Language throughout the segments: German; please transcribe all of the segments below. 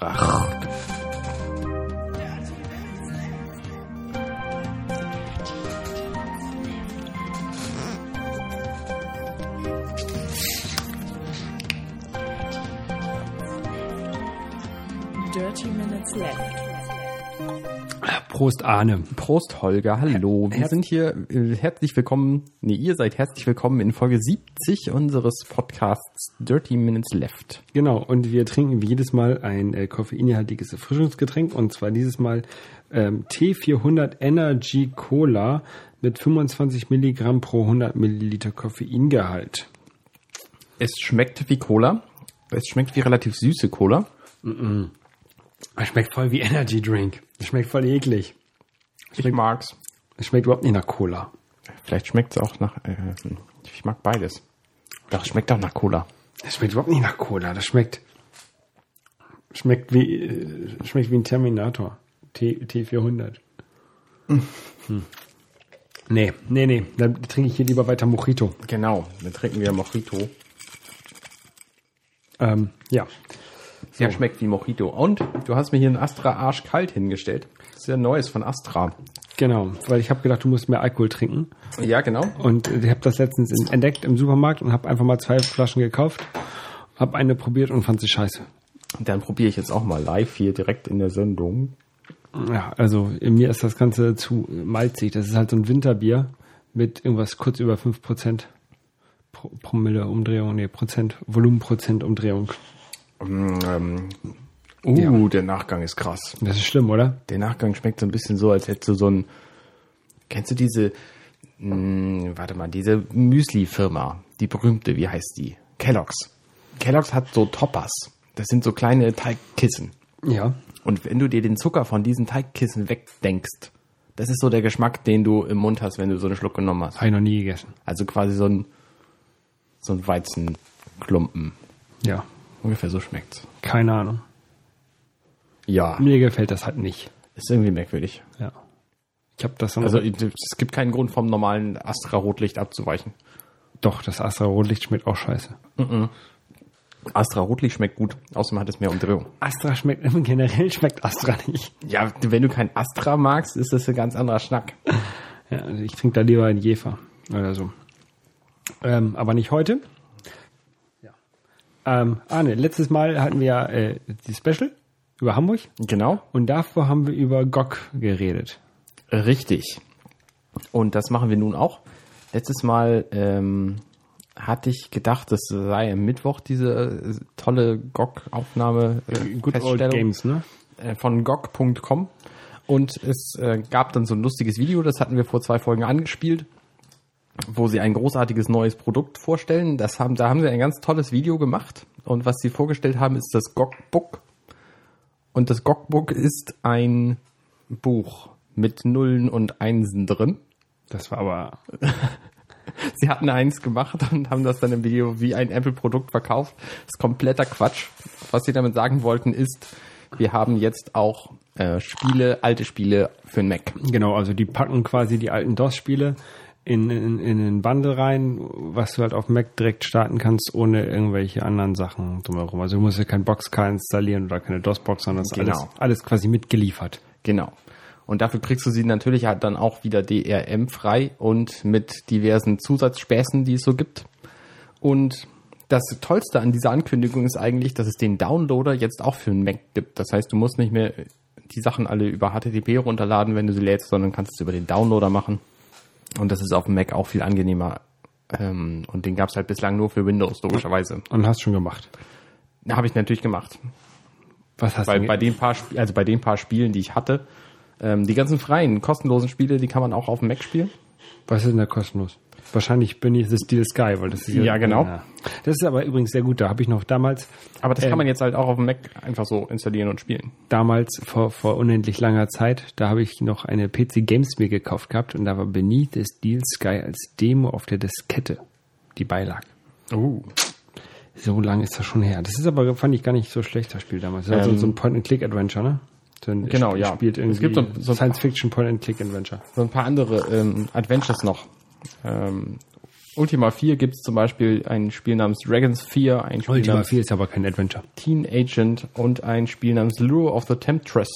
gefragt. Dirty Minutes Left. Prost Arne. Prost Holger, hallo. Wir Herz- sind hier äh, herzlich willkommen, nee, ihr seid herzlich willkommen in Folge 70 unseres Podcasts Dirty Minutes Left. Genau, und wir trinken wie jedes Mal ein äh, koffeinhaltiges Erfrischungsgetränk und zwar dieses Mal ähm, T400 Energy Cola mit 25 Milligramm pro 100 Milliliter Koffeingehalt. Es schmeckt wie Cola. Es schmeckt wie relativ süße Cola. Es schmeckt voll wie Energy Drink. Es schmeckt voll eklig. Ich mag's. Es schmeckt überhaupt nicht nach Cola. Vielleicht schmeckt's auch nach, äh, ich mag beides. Doch, es schmeckt auch nach Cola. Es schmeckt überhaupt nicht nach Cola. Das schmeckt schmeckt wie äh, schmeckt wie ein Terminator. T, T400. Hm. Nee, nee, nee. Dann trinke ich hier lieber weiter Mojito. Genau, dann trinken wir Mojito. Ähm, ja. Der schmeckt wie Mojito. Und du hast mir hier einen Astra arschkalt hingestellt. Das ist ja Neues von Astra. Genau, weil ich habe gedacht, du musst mehr Alkohol trinken. Ja, genau. Und ich habe das letztens entdeckt im Supermarkt und habe einfach mal zwei Flaschen gekauft, habe eine probiert und fand sie scheiße. Dann probiere ich jetzt auch mal live hier direkt in der Sendung. Ja, also in mir ist das Ganze zu malzig. Das ist halt so ein Winterbier mit irgendwas kurz über 5% Pro Promille Umdrehung, nee, Prozent, Volumenprozent Umdrehung. Ähm, uh, Ja. der Nachgang ist krass. Das ist schlimm, oder? Der Nachgang schmeckt so ein bisschen so, als hättest du so ein. Kennst du diese. Mh, warte mal, diese Müsli-Firma, die berühmte, wie heißt die? Kellogg's. Kellogg's hat so Toppers. Das sind so kleine Teigkissen. Ja. Und wenn du dir den Zucker von diesen Teigkissen wegdenkst, das ist so der Geschmack, den du im Mund hast, wenn du so einen Schluck genommen hast. Habe ich noch nie gegessen. Also quasi so ein, so ein Weizenklumpen. Ja. Ungefähr so schmeckt's. Keine Ahnung. Ja. Mir gefällt das halt nicht. Ist irgendwie merkwürdig. Ja. Ich habe das Also es gibt keinen Grund vom normalen Astra Rotlicht abzuweichen. doch, das Astra Rotlicht schmeckt auch scheiße. Astra Rotlicht schmeckt gut, außerdem hat es mehr Umdrehung. Astra schmeckt, generell schmeckt Astra nicht. Ja, wenn du kein Astra magst, ist das ein ganz anderer Schnack. Ja, also ich trinke da lieber einen Jefer oder so. Ähm, aber nicht heute. Ähm, Arne, letztes Mal hatten wir ja äh, die Special über Hamburg Genau. und davor haben wir über GOG geredet. Richtig. Und das machen wir nun auch. Letztes Mal ähm, hatte ich gedacht, das sei am Mittwoch diese äh, tolle GOG-Aufnahme äh, Good Old. Games, ne? äh, von GOG.com und es äh, gab dann so ein lustiges Video, das hatten wir vor zwei Folgen angespielt, wo sie ein großartiges neues Produkt vorstellen. Das haben, da haben sie ein ganz tolles Video gemacht und was sie vorgestellt haben, ist das GOG-Book. Und das GOG-Book ist ein Buch mit Nullen und Einsen drin. Das war aber Sie hatten eins gemacht und haben das dann im Video wie ein Apple-Produkt verkauft. Das ist kompletter Quatsch. Was sie damit sagen wollten ist, wir haben jetzt auch äh, Spiele, alte Spiele für den Mac. genau, also die packen quasi die alten DOS-Spiele in, in, in einen Bundle rein, was du halt auf Mac direkt starten kannst, ohne irgendwelche anderen Sachen drumherum. Also du musst ja kein Boxcar installieren oder keine DOS-Box, sondern das ist Genau. alles, alles quasi mitgeliefert. Genau. Und dafür kriegst du sie natürlich halt dann auch wieder DRM frei und mit diversen Zusatzspäßen, die es so gibt. Und das Tollste an dieser Ankündigung ist eigentlich, dass es den Downloader jetzt auch für den Mac gibt. Das heißt, du musst nicht mehr die Sachen alle über HTTP runterladen, wenn du sie lädst, sondern kannst es über den Downloader machen. Und das ist auf dem Mac auch viel angenehmer. Ähm, und den gab es halt bislang nur für Windows, logischerweise. Und hast schon gemacht. Habe ich natürlich gemacht. Was hast Bei, du bei den paar, Sp- also bei den paar Spielen, die ich hatte, ähm, die ganzen freien, kostenlosen Spiele, die kann man auch auf dem Mac spielen. Was ist denn da kostenlos? Wahrscheinlich bin ich The Steel Sky, weil das ist Ja, genau. Das ist aber übrigens sehr gut. Da habe ich noch damals, Aber das Ähm. kann man jetzt halt auch auf dem Mac einfach so installieren und spielen. damals vor, vor unendlich langer Zeit, da habe ich noch eine PC Games mir gekauft gehabt und da war Beneath the Steel Sky als Demo auf der Diskette, die beilag. Uh. So lange ist das schon her. Das ist aber, fand ich gar nicht so schlecht, das Spiel damals. Das Ähm. so ein Point-and-Click-Adventure, ne? So ein Genau, Spiel- ja. Spielt irgendwie Es gibt so- so- Science-Fiction Point-and-Click-Adventure. So ein paar andere ähm, Adventures noch. Ähm, Ultima 4 gibt es zum Beispiel ein Spiel namens Dragons 4, ein Spiel Ultima namens 4 ist aber kein Adventure. Teen Agent und ein Spiel namens Lure of the Temptress.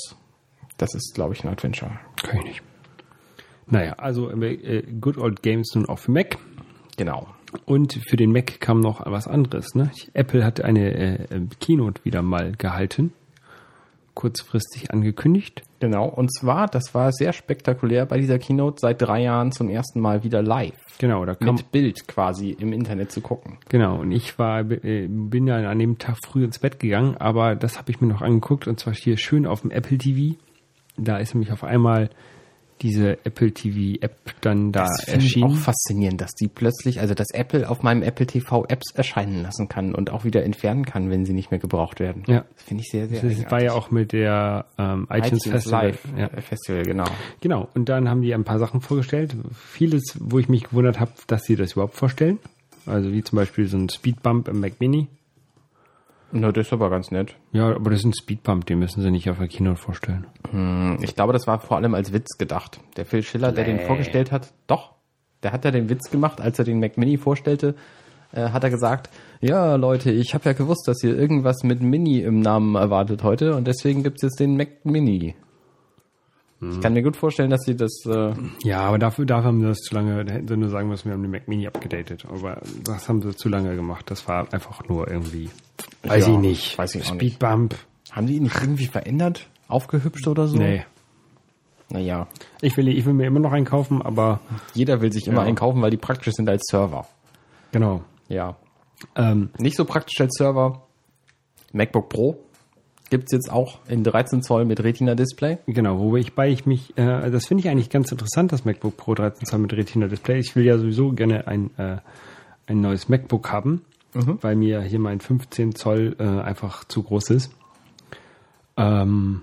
Das ist, glaube ich, ein Adventure. Kann ich nicht. Naja, also äh, Good Old Games nun auch für Mac. Genau. Und für den Mac kam noch was anderes. Ne? Apple hat eine äh, Keynote wieder mal gehalten. Kurzfristig angekündigt. Genau. Und zwar, das war sehr spektakulär bei dieser Keynote, seit drei Jahren zum ersten Mal wieder live. Genau, da kam, Mit Bild quasi im Internet zu gucken. genau. Und ich war, äh, bin dann an dem Tag früh ins Bett gegangen, aber das habe ich mir noch angeguckt und zwar hier schön auf dem Apple TV. Da ist nämlich auf einmal diese Apple TV App dann da Das finde ich auch faszinierend, dass die plötzlich, also dass Apple auf meinem Apple TV Apps erscheinen lassen kann und auch wieder entfernen kann, wenn sie nicht mehr gebraucht werden. Ja. Das finde ich sehr, sehr Das war ja auch mit der ähm, iTunes, Festival. Live Ja. Festival, genau. Genau, und dann haben die ein paar Sachen vorgestellt. Vieles, wo ich mich gewundert habe, dass sie das überhaupt vorstellen. Also wie zum Beispiel so ein Speedbump im Mac Mini. Na, das ist aber ganz nett. Ja, aber das ist ein Speedbump, den müssen sie nicht auf der Keynote vorstellen. Ich glaube, das war vor allem als Witz gedacht. Der Phil Schiller, der den vorgestellt hat, doch, der hat ja den Witz gemacht, als er den Mac Mini vorstellte, äh, hat er gesagt, ja Leute, ich habe ja gewusst, dass ihr irgendwas mit Mini im Namen erwartet heute und deswegen gibt's jetzt den Mac Mini. Ich kann mir gut vorstellen, dass sie das, äh, Ja, aber dafür, dafür haben sie das zu lange, da hätten sie nur sagen müssen, wir haben den Mac Mini abgedatet. Aber das haben sie zu lange gemacht. Das war einfach nur irgendwie, weiß Ja, ich nicht. weiß ich. Speedbump, haben die ihn nicht irgendwie verändert, aufgehübscht oder so? nee. Naja, Ich will, ich will mir immer noch einen kaufen, aber jeder will sich immer Ja. einen kaufen, weil die praktisch sind als Server. genau. Ja. Ähm, Nicht so praktisch als Server. MacBook Pro gibt's jetzt auch in 13 Zoll mit Retina-Display. Genau, wobei ich bei ich mich, äh, das finde ich eigentlich ganz interessant, das MacBook Pro 13 Zoll mit Retina Display. Ich will ja sowieso gerne ein, äh, ein neues MacBook haben, weil mir hier mein 15 Zoll äh, einfach zu groß ist. Ähm,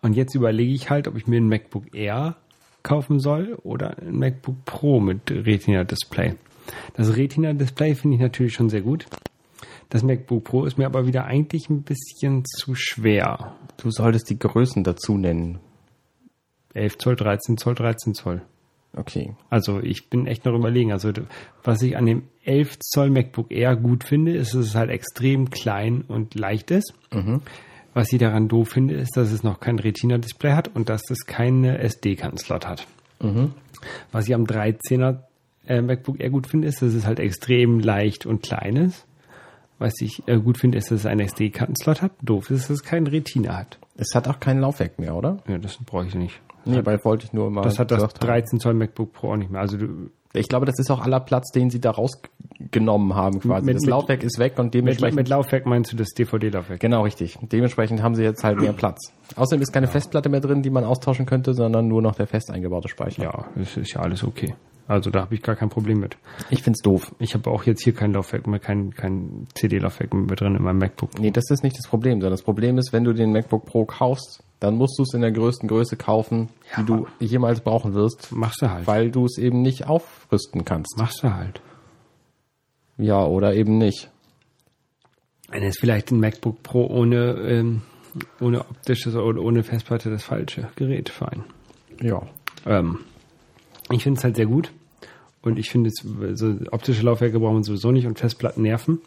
und jetzt überlege ich halt, ob ich mir ein MacBook Air kaufen soll oder ein MacBook Pro mit Retina Display. Das Retina Display finde ich natürlich schon sehr gut. Das MacBook Pro ist mir aber wieder eigentlich ein bisschen zu schwer. Du solltest die Größen dazu nennen. 11 Zoll, 13 Zoll, 13 Zoll. Okay. Also ich bin echt noch überlegen. Also was ich an dem 11 Zoll MacBook Air gut finde, ist, dass es halt extrem klein und leicht ist. Was ich daran doof finde, ist, dass es noch kein Retina-Display hat und dass es keine SD-Karten-Slot hat. Was ich am 13er äh, MacBook Air gut finde, ist, dass es halt extrem leicht und klein ist. Was ich äh, gut finde, ist, dass es einen SD-Karten-Slot hat. Doof ist, dass es keinen Retina hat. Es hat auch kein Laufwerk mehr, oder? Ja, das brauche ich nicht. Nee, weil wollte ich nur mal Das hat das gesagt haben. 13 Zoll MacBook Pro auch nicht mehr. Also du, Ich glaube, das ist auch aller Platz, den sie da rausgenommen haben quasi. Mit- das mit- Laufwerk ist weg und mit, dementsprechend... mit Laufwerk meinst du das DVD-Laufwerk? genau, richtig. Dementsprechend haben sie jetzt halt mehr Platz. Außerdem ist keine Festplatte mehr drin, die man austauschen könnte, sondern nur noch der fest eingebaute Speicher. Ja, das ist ja alles okay. Also da habe ich gar kein Problem mit. Ich find's doof. Ich habe auch jetzt hier kein Laufwerk mehr, kein, kein CD-Laufwerk mehr drin in meinem MacBook. Nee, das ist nicht das Problem, sondern das Problem ist, wenn du den MacBook Pro kaufst, dann musst du es in der größten Größe kaufen, die du jemals brauchen wirst, Machst du halt. weil du es eben nicht aufrüsten kannst. Machst du halt. Ja, oder eben nicht. Dann ist vielleicht ein MacBook Pro ohne, ähm, ohne optisches oder ohne Festplatte das falsche Gerät für einen. Ja. Ähm, ich finde es halt sehr gut. Und ich finde, es- so optische Laufwerke brauchen wir sowieso nicht und Festplatten nerven.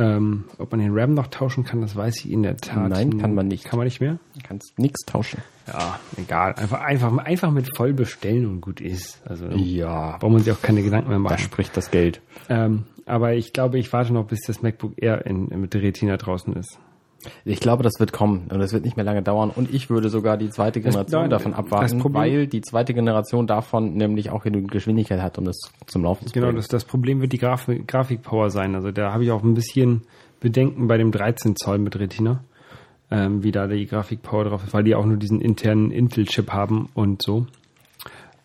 Ähm, ob man den RAM noch tauschen kann, das weiß ich in der Tat. Nein, kann man nicht. Kann man nicht mehr? Du kannst nichts tauschen. Ja, egal. Einfach, einfach, einfach mit voll bestellen und gut ist. Also Ja. braucht man sich auch keine Gedanken mehr Da machen. spricht das Geld. Ähm, aber ich glaube, ich warte noch, bis das MacBook Air in, mit der Retina draußen ist. Ich glaube, das wird kommen und es wird nicht mehr lange dauern und ich würde sogar die zweite Generation nein, davon das abwarten, weil die zweite Generation davon nämlich auch genügend Geschwindigkeit hat, um das zum Laufen zu Genau, bringen. das, das Problem wird die Graf Grafikpower sein. Also da habe ich auch ein bisschen Bedenken bei dem 13 Zoll mit Retina, ähm, wie da die Grafikpower drauf ist, weil die auch nur diesen internen Intel-Chip haben und so.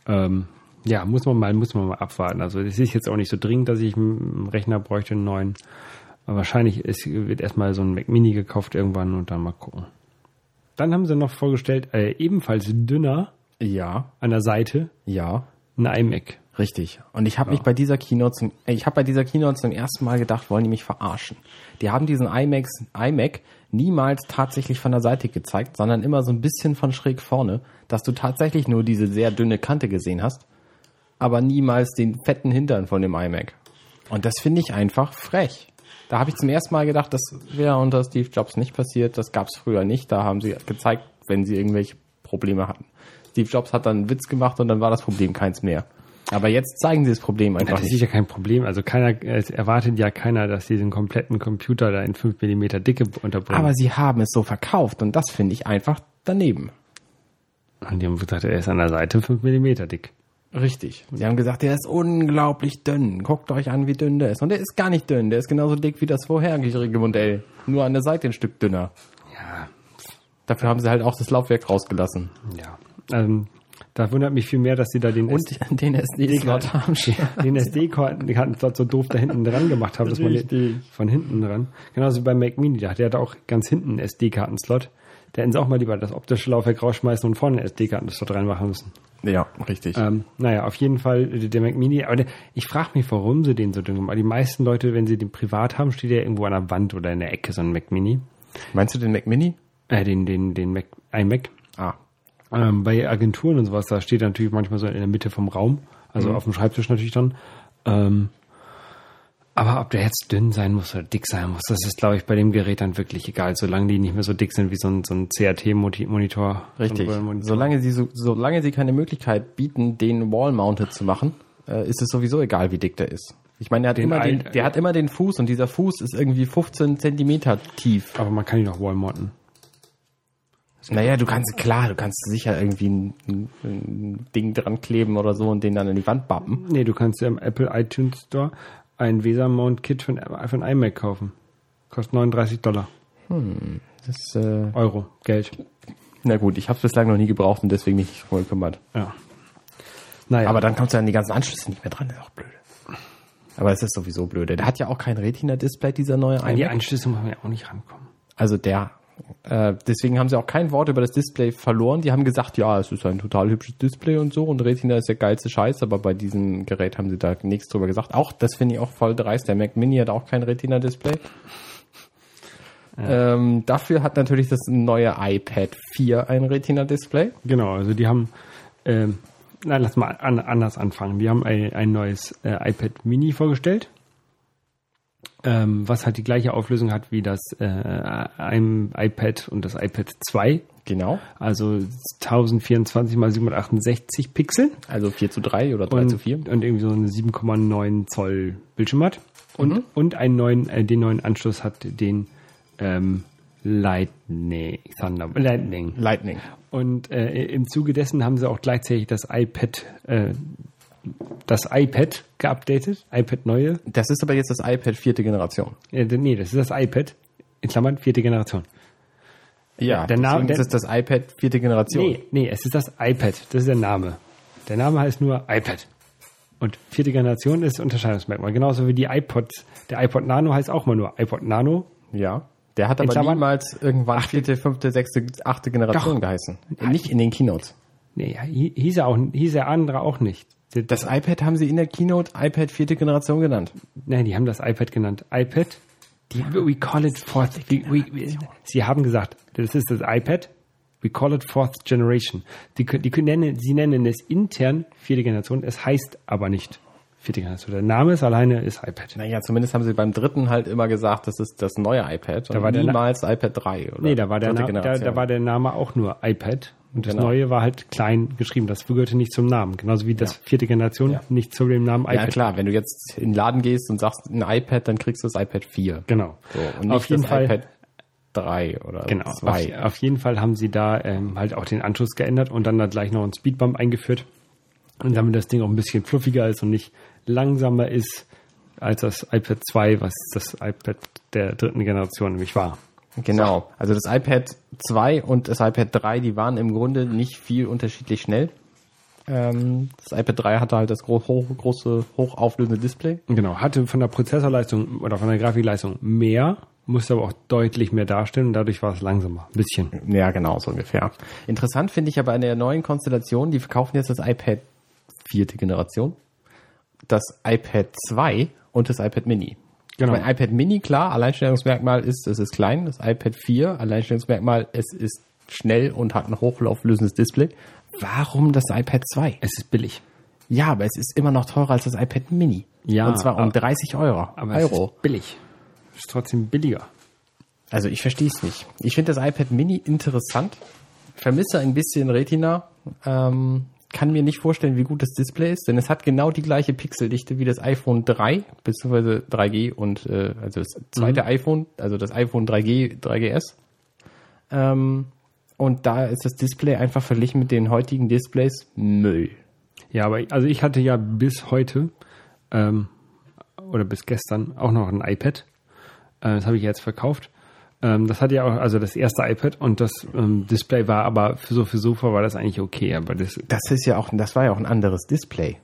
Ähm, ja, muss man mal, muss man mal abwarten. Also es ist jetzt auch nicht so dringend, dass ich einen Rechner bräuchte, einen neuen. Aber wahrscheinlich ist, wird erstmal so ein Mac Mini gekauft irgendwann und dann mal gucken. Dann haben sie noch vorgestellt, äh, ebenfalls dünner ja, an der Seite, ja. ein iMac. Richtig. Und ich habe mich bei dieser Keynote zum, äh, ich habe bei dieser Keynote zum ersten Mal gedacht, wollen die mich verarschen? Die haben diesen iMac, iMac niemals tatsächlich von der Seite gezeigt, sondern immer so ein bisschen von schräg vorne, dass du tatsächlich nur diese sehr dünne Kante gesehen hast. aber niemals den fetten Hintern von dem iMac. Und das finde ich einfach frech. Da habe ich zum ersten Mal gedacht, das wäre unter Steve Jobs nicht passiert. Das gab es früher nicht. Da haben sie gezeigt, wenn sie irgendwelche Probleme hatten. Steve Jobs hat dann einen Witz gemacht und dann war das Problem keins mehr. Aber jetzt zeigen sie das Problem einfach Das ist ja kein Problem. Also keiner, es erwartet ja keiner, dass sie den kompletten Computer da in 5 mm Dicke unterbringen. Aber sie haben es so verkauft und das finde ich einfach daneben. Und die haben gesagt, er ist an der Seite 5 mm dick. Richtig. Sie haben gesagt, der ist unglaublich dünn. Guckt euch an, wie dünn der ist. Und der ist gar nicht dünn. Der ist genauso dick wie das vorherige Modell. Nur an der Seite ein Stück dünner. Ja, Dafür haben sie halt auch das Laufwerk rausgelassen. ja. Ähm, da wundert mich viel mehr, dass sie da den Und den SD-Slot haben. den SD-Kartenslot so doof da hinten dran gemacht haben, dass man den von hinten dran. Genauso wie beim Mac Mini, der hatte auch ganz hinten einen SD-Kartenslot. Da hätten sie auch mal lieber das optische Laufwerk rausschmeißen und vorne SD-Kartenslot reinmachen müssen. Ja, richtig. Ähm, naja, auf jeden Fall äh, der Mac Mini. Aber der, ich frage mich, warum sie den so dünn machen. Die meisten Leute, wenn sie den privat haben, steht der irgendwo an der Wand oder in der Ecke, so ein Mac Mini. Meinst du den Mac Mini? Äh, den, den, den Mac, iMac. Ah. Ähm, bei Agenturen und sowas, da steht er natürlich manchmal so in der Mitte vom Raum, also Mhm. auf dem Schreibtisch natürlich dann. Ähm, aber ob der jetzt dünn sein muss oder dick sein muss, das ist, glaube ich, bei dem Gerät dann wirklich egal, solange die nicht mehr so dick sind wie so ein, so ein CRT-Monitor. Richtig. So ein. Solange sie, so, solange sie keine Möglichkeit bieten, den Wall-Mounted zu machen, äh, ist es sowieso egal, wie dick der ist. Ich meine, der hat, Den immer den, der hat immer den Fuß und dieser Fuß ist irgendwie 15 Zentimeter tief. Aber man kann ihn auch wallmounten. Naja, du kannst, klar, du kannst sicher irgendwie ein, ein, ein Ding dran kleben oder so und den dann an die Wand bappen. Nee, du kannst im Apple iTunes Store ein ein, für ein iMac kaufen. Kostet 39 Dollar. Das, äh, Euro. Geld. na gut, ich habe es bislang noch nie gebraucht und deswegen nicht drum gekümmert. Ja. Naja. Aber dann kommst du an die ganzen Anschlüsse nicht mehr dran, das ist auch blöd. Aber es ist sowieso blöd. Der hat ja auch kein Retina-Display, dieser neue an die iMac. Anschlüsse muss man ja auch nicht rankommen. Also der, äh, deswegen haben sie auch kein Wort über das Display verloren. Die haben gesagt, ja, es ist ein total hübsches Display und so und Retina ist der geilste Scheiß, aber bei diesem Gerät haben sie da nichts drüber gesagt. Auch, das finde ich auch voll dreist. Der Mac Mini hat auch kein Retina-Display. Ähm, dafür hat natürlich das neue iPad 4 ein Retina-Display. Genau, also die haben, ähm, na, lass mal an, anders anfangen. Die haben ein, ein neues äh, iPad Mini vorgestellt, ähm, was halt die gleiche Auflösung hat wie das äh, ein iPad und das iPad 2. Genau. Also 1024 mal 768 Pixel Also 4 zu 3 oder 3 und, zu 4. und irgendwie so eine 7,9 Zoll Bildschirm hat. Und, und einen neuen, äh, den neuen Anschluss hat den ähm, Lightning, Thunder, Lightning. Lightning. Und äh, im Zuge dessen haben sie auch gleichzeitig das iPad, äh, das iPad geupdatet, iPad neue. Das ist aber jetzt das iPad vierte Generation. Äh, nee, das ist das iPad, in Klammern vierte Generation. Ja, der Name- deswegen ist das iPad vierte Generation. Nee, nee, es ist das iPad, das ist der Name. Der Name heißt nur iPad. Und vierte Generation ist Unterscheidungsmerkmal. Genauso wie die iPods. Der iPod Nano heißt auch mal nur iPod Nano. Ja. Der hat aber Klammern- niemals irgendwann vierte, fünfte, sechste, achte Generation Doch. geheißen. Nicht in den Keynotes. Nee, hi- hieß er auch, hieß er andere auch nicht. Die- Das iPad haben sie in der Keynote iPad vierte Generation genannt. Nein, die haben das iPad genannt. iPad. Die, we call it fourth. We, we, we, sie haben gesagt, das ist das iPad. We call it fourth generation. Die, die können nennen, sie nennen es intern vierte Generation. Es heißt aber nicht vierte Generation. Der Name ist alleine ist iPad. Naja, zumindest haben sie beim dritten halt immer gesagt, das ist das neue iPad. Da war niemals iPad 3 oder Nee, da war, der Na, da, da war der Name auch nur iPad. Und das Genau. neue war halt klein geschrieben. Das gehörte nicht zum Namen. Genauso wie das vierte Generation Ja. nicht zu dem Namen ja iPad. klar, wenn du jetzt in den Laden gehst und sagst ein iPad, dann kriegst du das iPad 4. Genau. So, Auf jeden das Fall. iPad 3 oder Genau, 2. auf, auf jeden Fall haben sie da ähm, halt auch den Anschluss geändert und dann da gleich noch einen Speedbump eingeführt. Und damit das Ding auch ein bisschen fluffiger ist und nicht langsamer ist als das iPad 2, was das iPad der dritten Generation nämlich war. Genau. Also das iPad 2 und das iPad 3, die waren im Grunde nicht viel unterschiedlich schnell. Ähm, das iPad 3 hatte halt das gro hoch, große, hochauflösende Display. Genau, hatte von der Prozessorleistung oder von der Grafikleistung mehr, musste aber auch deutlich mehr darstellen und dadurch war es langsamer. Ein bisschen. Ja, genau, so ungefähr. Interessant finde ich aber an der neuen Konstellation, die verkaufen jetzt das iPad vierte Generation, das iPad 2 und das iPad Mini. Genau. Mein iPad Mini, klar, Alleinstellungsmerkmal ist, es ist klein. Das iPad 4, Alleinstellungsmerkmal, es ist schnell und hat ein hochlauflösendes Display. Warum das iPad 2? Es ist billig. Ja, aber es ist immer noch teurer als das iPad Mini. Ja, Und zwar um aber- 30 Euro. Aber es Euro. ist billig. Ist trotzdem billiger. Also ich verstehe es nicht. Ich finde das iPad Mini interessant. Vermisse ein bisschen Retina. Ähm, kann mir nicht vorstellen, wie gut das Display ist, denn es hat genau die gleiche Pixeldichte wie das iPhone 3 bzw. 3G und äh, also das zweite iPhone, also das iPhone 3G, 3GS. Ähm, und da ist das Display einfach verglichen mit den heutigen Displays Müll. Ja, aber also ich hatte ja bis heute ähm, oder bis gestern auch noch ein iPad. Äh, das habe ich jetzt verkauft. Ähm, das hatte ja auch, also das erste iPad und das ähm, Display war aber für so für Sofa war das eigentlich okay, aber das, Das ist ja auch, das war ja auch ein anderes Display.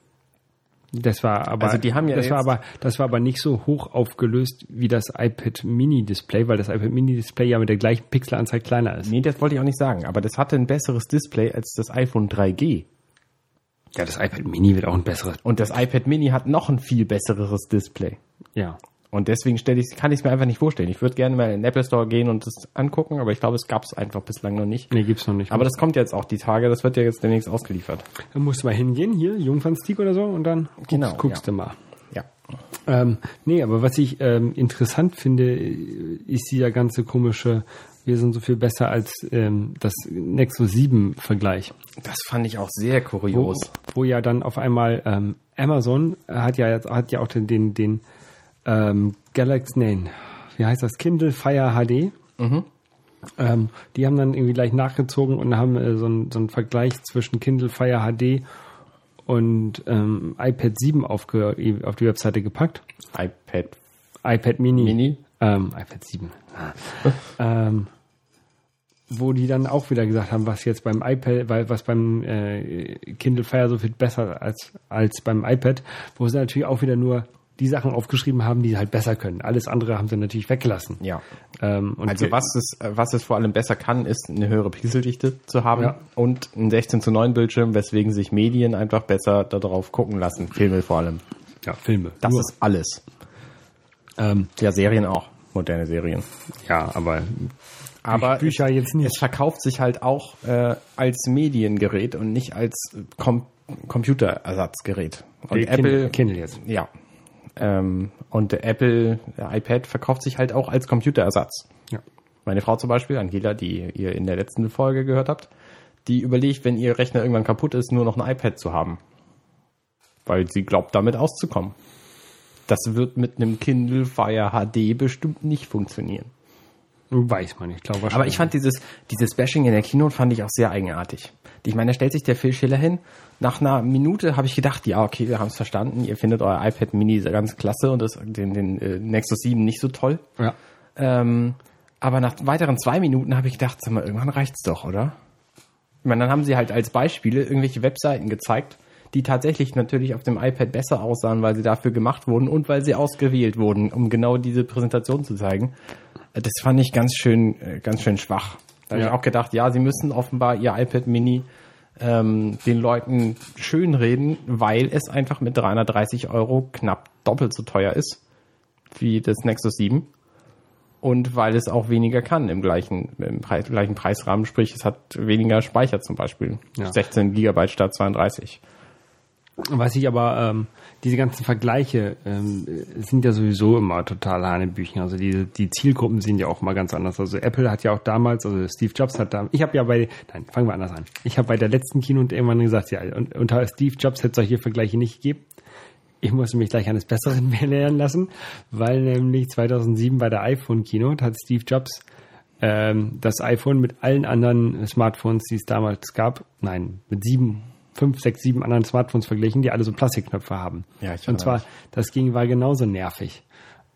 das war aber Also die haben ja das war aber das war aber nicht so hoch aufgelöst wie das iPad Mini Display, weil das iPad Mini Display ja mit der gleichen Pixelanzahl kleiner ist. Nee, das wollte ich auch nicht sagen, aber das hatte ein besseres Display als das iPhone 3G. Ja, das iPad Mini wird auch ein besseres. Und das iPad Mini hat noch ein viel besseres Display. Ja. Und deswegen stelle ich, kann ich es mir einfach nicht vorstellen. Ich würde gerne mal in den Apple Store gehen und das angucken, aber ich glaube, es gab es einfach bislang noch nicht. Nee, gibt's noch nicht. Aber das kommt jetzt auch die Tage, das wird ja jetzt demnächst ausgeliefert. da musst du mal hingehen, hier, Jungfernstick oder so, und dann guckst, Genau, guckst ja. du mal. Ja. Ähm, nee, aber was ich ähm, interessant finde, ist dieser ganze komische, wir sind so viel besser als ähm, das Nexus 7 Vergleich. Das fand ich auch sehr Wo, kurios. wo ja dann auf einmal ähm, Amazon hat ja jetzt hat ja auch den, den, den ähm, Galaxy, nein, wie heißt das? Kindle Fire HD. Ähm, die haben dann irgendwie gleich nachgezogen und haben äh, so, einen, so einen Vergleich zwischen Kindle Fire HD und ähm, iPad 7 aufge, auf die Webseite gepackt. iPad iPad Mini. Mini? Ähm, iPad 7. ähm, wo die dann auch wieder gesagt haben, was jetzt beim iPad, weil was beim äh, Kindle Fire so viel besser als, als beim iPad, wo sie natürlich auch wieder nur die Sachen aufgeschrieben haben, die sie halt besser können. Alles andere haben sie natürlich weggelassen. Ja. Ähm, und Also was es, was es vor allem besser kann, ist eine höhere Pixeldichte zu haben Ja. und einen 16 zu 9 Bildschirm, weswegen sich Medien einfach besser darauf gucken lassen. Filme vor allem. ja, Filme. Das Nur. ist alles. ähm, Ja, Serien auch. Moderne Serien. ja, aber Aber Bücher jetzt nicht. es verkauft sich halt auch äh, als Mediengerät und nicht als Com Computerersatzgerät. Und Apple, Kindle, Kindle jetzt. ja. Ähm, und der Apple iPad verkauft sich halt auch als Computerersatz. Ja. Meine Frau zum Beispiel, Angela, die ihr in der letzten Folge gehört habt, die überlegt, wenn ihr Rechner irgendwann kaputt ist, nur noch ein iPad zu haben. Weil sie glaubt, damit auszukommen. Das wird mit einem Kindle Fire HD bestimmt nicht funktionieren. Weiß man nicht, glaube Aber ich fand dieses, dieses Bashing in der Keynote fand ich auch sehr eigenartig. Ich meine, da stellt sich der Phil Schiller hin. Nach einer Minute habe ich gedacht, ja, okay, wir haben es verstanden. Ihr findet euer iPad Mini ganz klasse und das, den, den äh, Nexus 7 nicht so toll. Ja. Ähm, aber nach weiteren zwei Minuten habe ich gedacht, sag mal, irgendwann reicht's doch, oder? Ich meine, dann haben sie halt als Beispiele irgendwelche Webseiten gezeigt, die tatsächlich natürlich auf dem iPad besser aussahen, weil sie dafür gemacht wurden und weil sie ausgewählt wurden, um genau diese Präsentation zu zeigen. Das fand ich ganz schön, äh, ganz schön schwach. Da habe Ja. ich auch gedacht, ja, sie müssen offenbar ihr iPad Mini ähm, den Leuten schönreden, weil es einfach mit 330 Euro knapp doppelt so teuer ist wie das Nexus 7 und weil es auch weniger kann im gleichen, im Preis, gleichen Preisrahmen, sprich es hat weniger Speicher zum Beispiel. Ja. 16 Gigabyte statt 32. Was ich aber, ähm, diese ganzen Vergleiche ähm, äh, sind ja sowieso immer total Hanebüchen. Also die, die Zielgruppen sind ja auch mal ganz anders. Also Apple hat ja auch damals, also Steve Jobs hat da, ich habe ja bei, nein, fangen wir anders an. Ich habe bei der letzten Keynote irgendwann gesagt, ja, und, unter Steve Jobs hätte es solche Vergleiche nicht gegeben. Ich musste mich gleich eines Besseren belehren lassen, weil nämlich 2007 bei der iPhone Keynote hat Steve Jobs ähm, das iPhone mit allen anderen Smartphones, die es damals gab, nein, mit sieben, fünf, sechs, sieben anderen Smartphones verglichen, die alle so Plastikknöpfe haben. Ja, ich Und zwar, das ging war genauso nervig.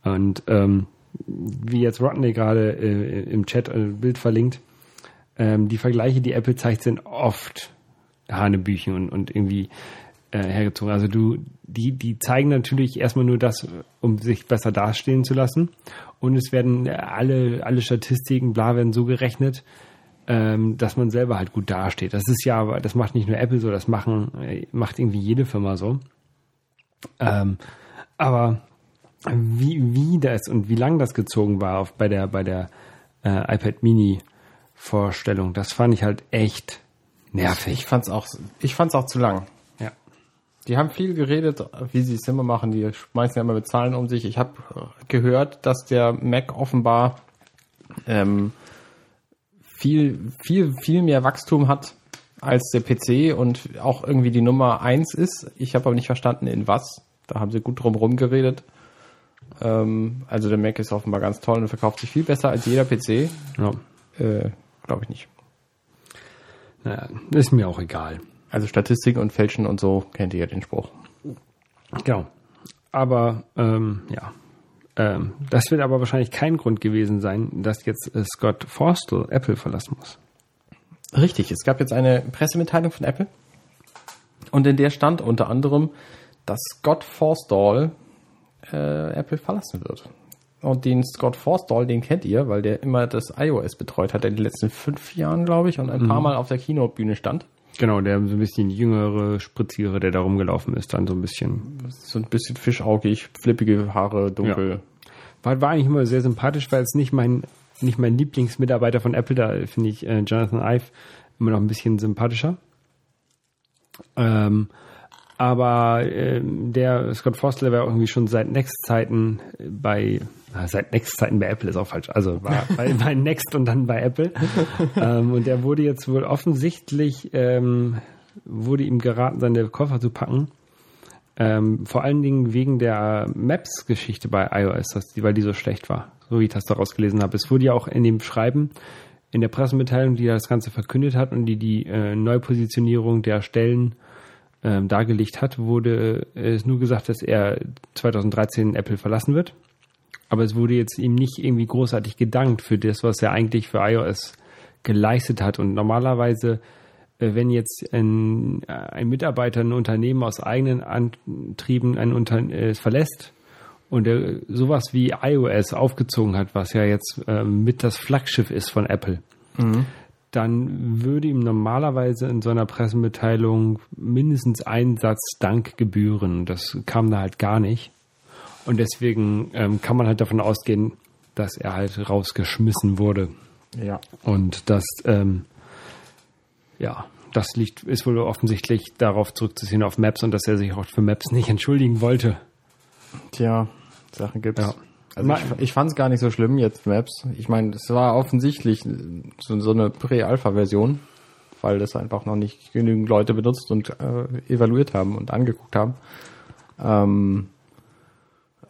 Und ähm, wie jetzt Rodney gerade äh, im Chat ein Bild verlinkt, ähm, die Vergleiche, die Apple zeigt, sind oft Hanebüchen und, und irgendwie äh, hergezogen. Also du, die, die zeigen natürlich erstmal nur das, um sich besser dastehen zu lassen. Und es werden alle, alle Statistiken, bla, werden so gerechnet, ähm, dass man selber halt gut dasteht. Das ist ja, das macht nicht nur Apple so, das machen, äh, macht irgendwie jede Firma so. Ähm, aber wie, wie das und wie lang das gezogen war auf, bei der, bei der äh, iPad Mini Vorstellung, das fand ich halt echt nervig. Ich fand's auch, ich fand's auch zu lang. Ja. Die haben viel geredet, wie sie es immer machen. Die schmeißen ja immer mit Zahlen um sich. Ich habe gehört, dass der Mac offenbar ähm, viel, viel, viel mehr Wachstum hat als der PC und auch irgendwie die Nummer eins ist. Ich habe aber nicht verstanden, in was. Da haben sie gut drum rumgeredet. Ähm, also der Mac ist offenbar ganz toll und verkauft sich viel besser als jeder PC. Ja. Äh, Glaube ich nicht. Naja, ist mir auch egal. Also Statistiken und Fälschen und so kennt ihr ja den Spruch. Genau. Aber ähm, ja, ähm, das wird aber wahrscheinlich kein Grund gewesen sein, dass jetzt äh, Scott Forstall Apple verlassen muss. Richtig, es gab jetzt eine Pressemitteilung von Apple und in der stand unter anderem, dass Scott Forstall äh, Apple verlassen wird. Und den Scott Forstall, den kennt ihr, weil der immer das iOS betreut hat in den letzten fünf Jahren, glaube ich, und ein paar Mal auf der Keynote-Bühne stand. Genau, der so ein bisschen jüngere Spritziere, der da rumgelaufen ist, dann so ein bisschen. So ein bisschen fischaugig, flippige Haare, dunkel. War, war eigentlich immer sehr sympathisch, weil es nicht mein, nicht mein Lieblingsmitarbeiter von Apple, da finde ich äh, Jonathan Ive immer noch ein bisschen sympathischer. Ähm, aber ähm, der Scott Forstall war irgendwie schon seit Next-Zeiten bei, seit Next-Zeiten bei Apple ist auch falsch, also war bei, bei Next und dann bei Apple. ähm, und der wurde jetzt wohl offensichtlich, ähm, wurde ihm geraten, seine Koffer zu packen. Ähm, vor allen Dingen wegen der Maps-Geschichte bei iOS, dass weil die so schlecht war, so wie ich das daraus gelesen habe. Es wurde ja auch in dem Schreiben, in der Pressemitteilung, die das Ganze verkündet hat und die die äh, Neupositionierung der Stellen ähm, dargelegt hat, wurde äh, es nur gesagt, dass er 2013 Apple verlassen wird. Aber es wurde jetzt ihm nicht irgendwie großartig gedankt für das, was er eigentlich für iOS geleistet hat. Und normalerweise, äh, wenn jetzt ein, äh, ein Mitarbeiter ein Unternehmen aus eigenen Antrieben ein Unter äh, verlässt und er sowas wie iOS aufgezogen hat, was ja jetzt äh, mit das Flaggschiff ist von Apple, dann würde ihm normalerweise in so einer Pressemitteilung mindestens ein Satz Dank gebühren. Das kam da halt gar nicht. Und deswegen ähm, kann man halt davon ausgehen, dass er halt rausgeschmissen wurde. Ja. Und das, ähm, ja, das liegt, ist wohl offensichtlich darauf zurückzuziehen auf Maps und dass er sich auch für Maps nicht entschuldigen wollte. Tja, Sachen gibt's. Ja. Also ich, ich fand es gar nicht so schlimm jetzt Maps. Ich meine, es war offensichtlich so, so eine Prä-Alpha-Version, weil das einfach noch nicht genügend Leute benutzt und äh, evaluiert haben und angeguckt haben. Ähm,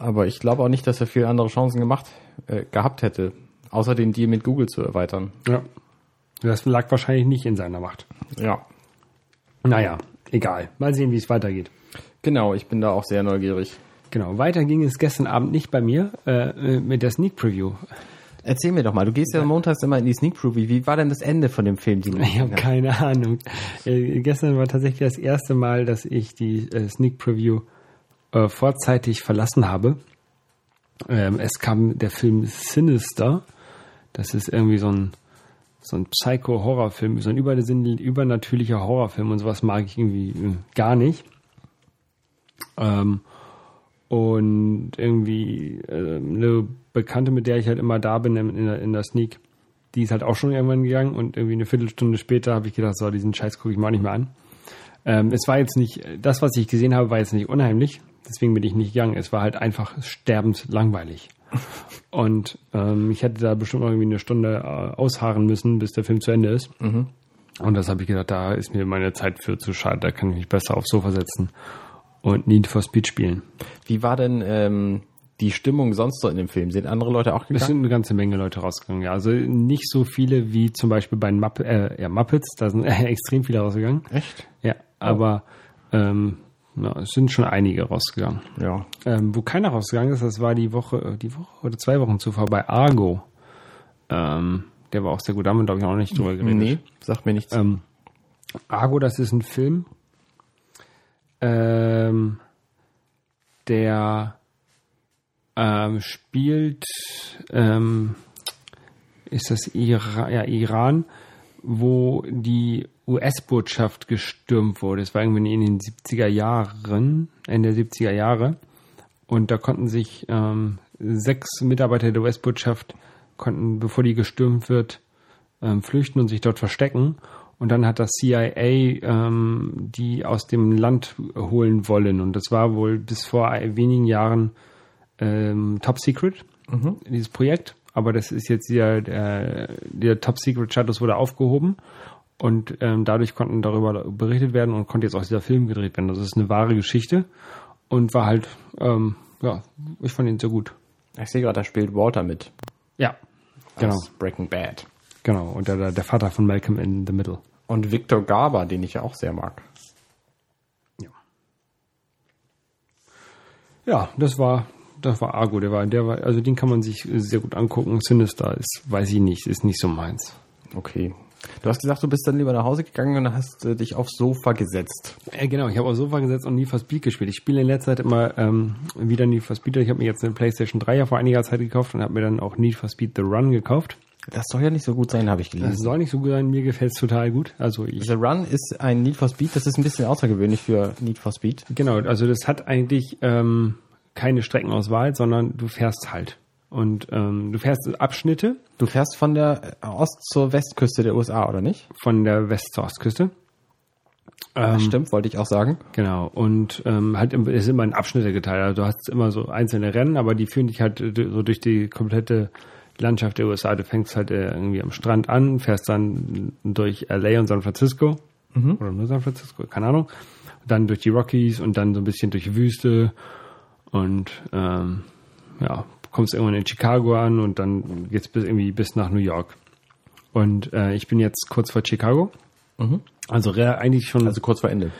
aber ich glaube auch nicht, dass er viel andere Chancen gemacht äh, gehabt hätte, außer den Deal mit Google zu erweitern. Ja. Das lag wahrscheinlich nicht in seiner Macht. Ja. Naja, egal. Mal sehen, wie es weitergeht. Genau, ich bin da auch sehr neugierig. Genau, weiter ging es gestern Abend nicht bei mir äh, mit der Sneak Preview. Erzähl mir doch mal, du gehst ja montags immer in die Sneak Preview. Wie war denn das Ende von dem Film? Du Ich habe keine Ahnung. Äh, gestern war tatsächlich das erste Mal, dass ich die äh, Sneak Preview äh, vorzeitig verlassen habe. Ähm, es kam der Film Sinister. Das ist irgendwie so ein so ein Psycho-Horrorfilm, so ein übernatürlicher Horrorfilm und sowas mag ich irgendwie äh, gar nicht. Ähm, und irgendwie äh, eine Bekannte, mit der ich halt immer da bin in, in, der, in der Sneak, die ist halt auch schon irgendwann gegangen und irgendwie eine Viertelstunde später habe ich gedacht, so, diesen Scheiß gucke ich auch nicht mehr an. Ähm, es war jetzt nicht, das, was ich gesehen habe, war jetzt nicht unheimlich, deswegen bin ich nicht gegangen. Es war halt einfach sterbend langweilig. Und ähm, ich hätte da bestimmt irgendwie eine Stunde äh, ausharren müssen, bis der Film zu Ende ist. Und das habe ich gedacht, da ist mir meine Zeit für zu schade, da kann ich mich besser aufs Sofa setzen und Need for Speed spielen. Wie war denn ähm, die Stimmung sonst so in dem Film? Sind andere Leute auch Es gegangen? sind eine ganze Menge Leute rausgegangen, ja. Also nicht so viele wie zum Beispiel bei Mupp äh, ja, Muppets, da sind extrem viele rausgegangen. Echt? Ja, aber ähm, ja, es sind schon einige rausgegangen. Ja. Ähm, wo keiner rausgegangen ist, das war die Woche, äh, die Woche oder zwei Wochen zuvor bei Argo. Ähm, der war auch sehr gut, da haben wir, glaube ich, auch nicht drüber geredet. Nee, sagt mir nichts. Ähm, Argo, das ist ein Film, ähm, der ähm, spielt, ähm, ist das Ira ja, Iran, wo die US-Botschaft gestürmt wurde. Es war irgendwie in den 70er Jahren, Ende der 70er Jahre. Und da konnten sich ähm, sechs Mitarbeiter der US-Botschaft, konnten, bevor die gestürmt wird, ähm, flüchten und sich dort verstecken. Und dann hat das CIA ähm, die aus dem Land holen wollen. Und das war wohl bis vor wenigen Jahren ähm, Top Secret, dieses Projekt. Aber das ist jetzt ja, der, der Top Secret Status wurde aufgehoben. Und ähm, dadurch konnten darüber berichtet werden und konnte jetzt auch dieser Film gedreht werden. Das ist eine wahre Geschichte und war halt, ähm, ja, ich fand ihn sehr gut. Ich sehe gerade, da spielt Walter mit. Ja, genau, Aus Breaking Bad. genau. Und der, der Vater von Malcolm in the Middle. Und Victor Garber, den ich ja auch sehr mag. Ja, das war, das war Argo. Der war, der war, also den kann man sich sehr gut angucken. Sinister ist, weiß ich nicht, ist nicht so meins. Okay. Du hast gesagt, du bist dann lieber nach Hause gegangen und hast äh, dich aufs Sofa gesetzt. Äh, genau, ich habe aufs Sofa gesetzt und Need for Speed gespielt. Ich spiele in letzter Zeit immer ähm, wieder Need for Speed. Ich habe mir jetzt eine PlayStation 3 ja vor einiger Zeit gekauft und habe mir dann auch Need for Speed The Run gekauft. Das soll ja nicht so gut sein, habe ich Das gelesen. soll nicht so gut sein, mir gefällt es total gut. Also ich The Run ist ein Need for Speed, das ist ein bisschen außergewöhnlich für Need for Speed. Genau, also das hat eigentlich ähm, keine Streckenauswahl, sondern du fährst halt. Und ähm, du fährst Abschnitte Du fährst von der äh, Ost- zur Westküste der USA, oder nicht? von der West- zur Ostküste. Ähm, Stimmt, wollte ich auch sagen. Genau, und ähm, halt im- ist immer in Abschnitte geteilt. Also du hast immer so einzelne Rennen, aber die führen dich halt äh, so durch die komplette Landschaft der USA. Du fängst halt äh, irgendwie am Strand an, fährst dann durch LA und San Francisco. Oder nur San Francisco, keine Ahnung. Dann durch die Rockies und dann so ein bisschen durch die Wüste. Und ähm, ja, kommst irgendwann in Chicago an und dann geht's bis irgendwie bis nach New York. Und äh, ich bin jetzt kurz vor Chicago. Also re- eigentlich schon Also kurz vor Ende.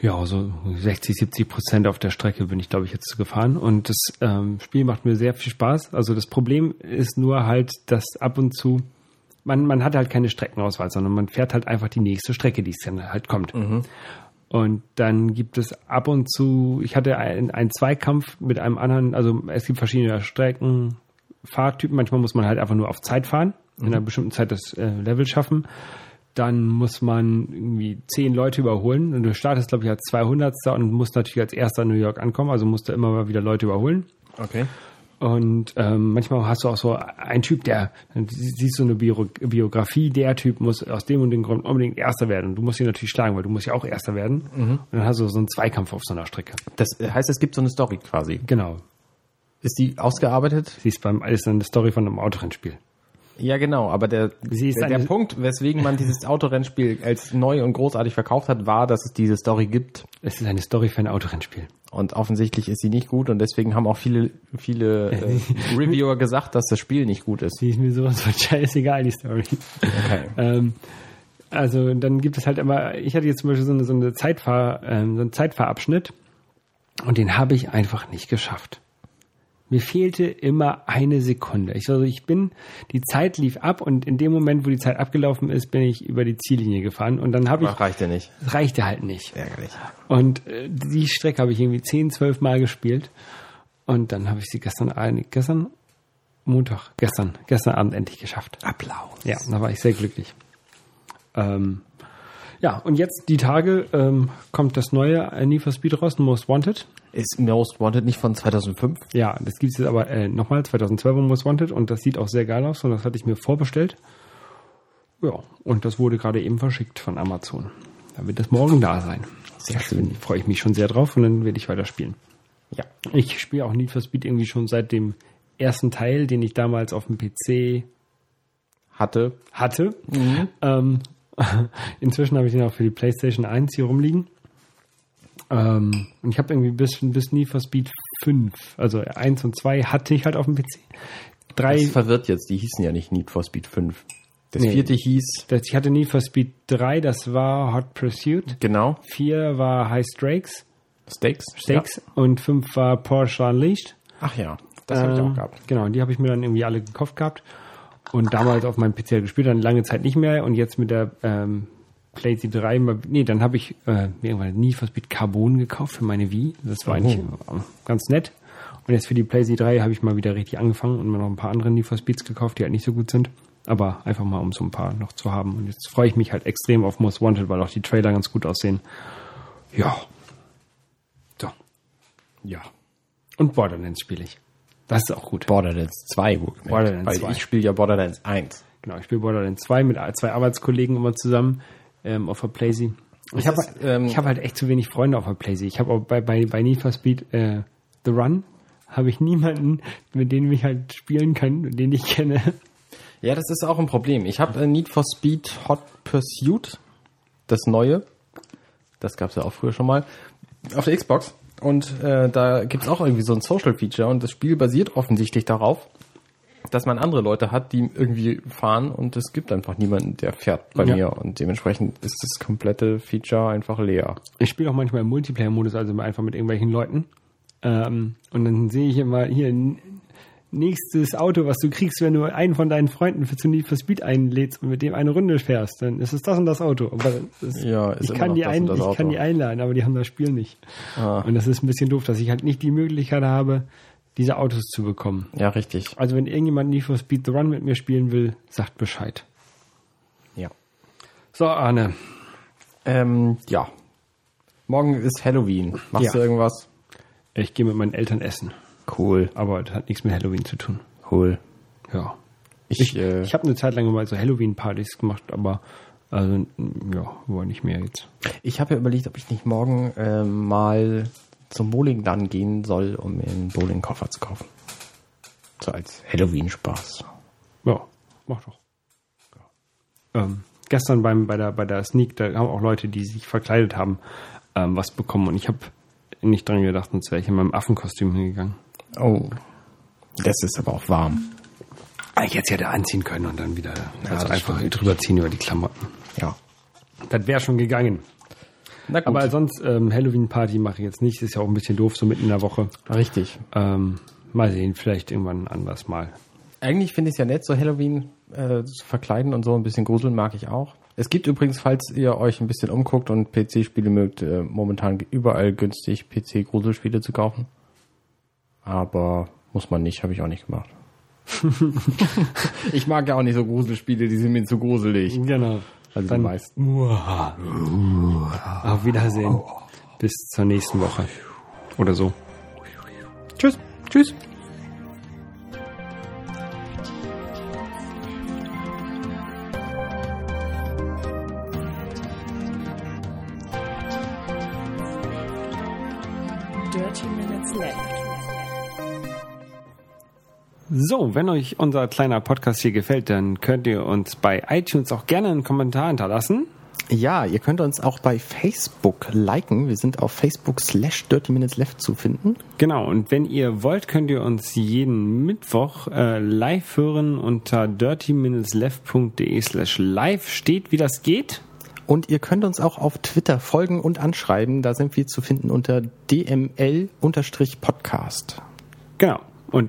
ja, so 60, 70 Prozent auf der Strecke bin ich, glaube ich, jetzt gefahren. Und das ähm, Spiel macht mir sehr viel Spaß. Also das Problem ist nur halt, dass ab und zu, man, man hat halt keine Streckenauswahl, sondern man fährt halt einfach die nächste Strecke, die es dann halt kommt. Und dann gibt es ab und zu, ich hatte einen, einen Zweikampf mit einem anderen, also es gibt verschiedene Strecken, Fahrtypen. Manchmal muss man halt einfach nur auf Zeit fahren, in einer bestimmten Zeit das äh, Level schaffen. Dann muss man irgendwie zehn Leute überholen. Und du startest, glaube ich, als 200. und musst natürlich als erster in New York ankommen. Also musst du immer mal wieder Leute überholen. Okay. Und ähm, manchmal hast du auch so einen Typ, der, dann sie- siehst du eine Bio Biografie, der Typ muss aus dem und dem Grund unbedingt Erster werden. Und du musst ihn natürlich schlagen, weil du musst ja auch Erster werden. Und dann hast du so einen Zweikampf auf so einer Strecke. Das heißt, es gibt so eine Story quasi. Genau. Ist die ausgearbeitet? Siehst beim, ist dann eine Story von einem Autorennspiel. Ja, genau, aber der, Sie der, der Punkt, weswegen man dieses Autorennspiel als neu und großartig verkauft hat, war, dass es diese Story gibt. Es ist eine Story für ein Autorennspiel. Und offensichtlich ist sie nicht gut und deswegen haben auch viele, viele äh, Reviewer gesagt, dass das Spiel nicht gut ist. Die ist mir sowas von scheißegal, die Story. Okay. Ähm, also dann gibt es halt immer, ich hatte jetzt zum Beispiel so eine, so eine Zeitfahr, ähm, so einen Zeitfahrabschnitt und den habe ich einfach nicht geschafft. Mir fehlte immer eine Sekunde. Ich, also ich bin, die Zeit lief ab und in dem Moment, wo die Zeit abgelaufen ist, bin ich über die Ziellinie gefahren und dann habe ich, Ach, reicht ja nicht. reichte halt nicht. Ärgerlich. Und äh, die Strecke habe ich irgendwie 10, 12 Mal gespielt. Und dann habe ich sie gestern, Abend- gestern, Montag, gestern, gestern Abend endlich geschafft. Applaus. Ja, da war ich sehr glücklich. Ähm, ja, und jetzt die Tage ähm, kommt das neue Need for Speed raus, Most Wanted. Ist Most Wanted nicht von 2005? Ja, das gibt es jetzt aber äh, nochmal, 2012 Most Wanted und das sieht auch sehr geil aus und das hatte ich mir vorbestellt. Ja, und das wurde gerade eben verschickt von Amazon. Da wird das morgen da sein. Sehr schön. Freue ich mich schon sehr drauf und dann werde ich weiter spielen. Ja. Ich spiele auch Need for Speed irgendwie schon seit dem ersten Teil, den ich damals auf dem PC Hatte. hatte. Ähm, inzwischen habe ich den auch für die PlayStation 1 hier rumliegen. Ähm, und ich habe irgendwie bis, bis Need for Speed 5, also 1 und 2 hatte ich halt auf dem PC. Drei, Das verwirrt jetzt, die hießen ja nicht Need for Speed 5. Das Nee. vierte hieß, das, ich hatte Need for Speed 3, das war Hot Pursuit. genau, 4 war High Stakes, Stakes. Stakes und 5 war Porsche Unleashed. Ja. Ach ja, das habe ich Ähm, auch gehabt. Genau, und die habe ich mir dann irgendwie alle gekauft gehabt. Und damals auf meinem PC gespielt, dann lange Zeit nicht mehr. Und jetzt mit der ähm, PlayStation 3, mal- nee, dann habe ich äh, mir irgendwann nie for Speed Carbon gekauft für meine Wii. Das war eigentlich äh, ganz nett. Und jetzt für die PlayStation 3 habe ich mal wieder richtig angefangen und mir noch ein paar andere Need for Speeds gekauft, die halt nicht so gut sind. Aber einfach mal, um so ein paar noch zu haben. Und jetzt freue ich mich halt extrem auf Most Wanted, weil auch die Trailer ganz gut aussehen. Ja. So. Ja. Und Borderlands spiele ich. Das ist auch gut. Borderlands 2, wohlgemerkt. Borderlands Weil 2. ich spiele ja Borderlands 1. Genau, ich spiele Borderlands 2 mit zwei Arbeitskollegen immer zusammen. Ähm, auf der Playsee. Ich habe ist, ähm, ich hab halt echt zu wenig Freunde auf der Playsee. Ich habe auch bei, bei, bei Need for Speed äh, The Run habe ich niemanden, mit dem ich halt spielen kann, den ich kenne. Ja, das ist auch ein Problem. Ich habe äh, Need for Speed Hot Pursuit, das neue. Das gab's ja auch früher schon mal. Auf der Xbox. Und äh, da gibt's auch irgendwie so ein Social Feature und das Spiel basiert offensichtlich darauf, dass man andere Leute hat, die irgendwie fahren und es gibt einfach niemanden, der fährt bei Ja. mir und dementsprechend ist das komplette Feature einfach leer. Ich spiele auch manchmal im Multiplayer-Modus, also einfach mit irgendwelchen Leuten. Ähm, und dann sehe ich immer hier nächstes Auto, was du kriegst, wenn du einen von deinen Freunden für zu Need for Speed einlädst und mit dem eine Runde fährst, dann ist es das und das Auto. Aber das, Ja, ist ich, kann die ein, ich kann die einladen, aber die haben das Spiel nicht. Ah. Und das ist ein bisschen doof, dass ich halt nicht die Möglichkeit habe, diese Autos zu bekommen. Ja, richtig. Also wenn irgendjemand Need for Speed The Run mit mir spielen will, sagt Bescheid. Ja. So, Arne. Ähm, ja. Morgen ist Halloween. Machst Ja. du irgendwas? Ich gehe mit meinen Eltern essen. Cool, Aber das hat nichts mit Halloween zu tun. cool. Ja. Ich, Ich, äh, ich habe eine Zeit lang mal so Halloween-Partys gemacht, aber also ja, war nicht mehr jetzt. Ich habe ja überlegt, ob ich nicht morgen ähm, mal zum Bowlingladen gehen soll, um einen Bowlingkoffer zu kaufen. So als Halloween-Spaß. Ja, mach doch. Ähm, gestern beim bei der bei der Sneak, da haben auch Leute, die sich verkleidet haben, ähm, was bekommen und ich habe nicht dran gedacht, sonst wäre ich in meinem Affenkostüm hingegangen. Oh, das ist aber auch warm. Ah, Ich hätte es ja da anziehen können und dann wieder also das einfach drüber ziehen über die Klamotten. Ja. Das wäre schon gegangen. Aber sonst ähm, Halloween-Party mache ich jetzt nicht. Ist ja auch ein bisschen doof, so mitten in der Woche. richtig. Ähm, mal sehen, vielleicht irgendwann anders mal. Eigentlich finde ich es ja nett, so Halloween äh, zu verkleiden und so ein bisschen gruseln mag ich auch. Es gibt übrigens, falls ihr euch ein bisschen umguckt und PC-Spiele mögt, äh, momentan überall günstig PC-Gruselspiele zu kaufen. Aber muss man nicht, habe ich auch nicht gemacht. ich mag ja auch nicht so Gruselspiele, die sind mir zu gruselig. Genau. Also die Dann- meisten. Auf Wiedersehen. Bis zur nächsten Woche. Oder so. Tschüss. Tschüss. So, wenn euch unser kleiner Podcast hier gefällt, dann könnt ihr uns bei iTunes auch gerne einen Kommentar hinterlassen. Ja, ihr könnt uns auch bei Facebook liken. Wir sind auf Facebook slash Dirty Minutes Left zu finden. Genau, und wenn ihr wollt, könnt ihr uns jeden Mittwoch äh, live hören unter dirtyminutesleft.de slash live steht, wie das geht. Und ihr könnt uns auch auf Twitter folgen und anschreiben. Da sind wir zu finden unter dml-podcast. Genau. Und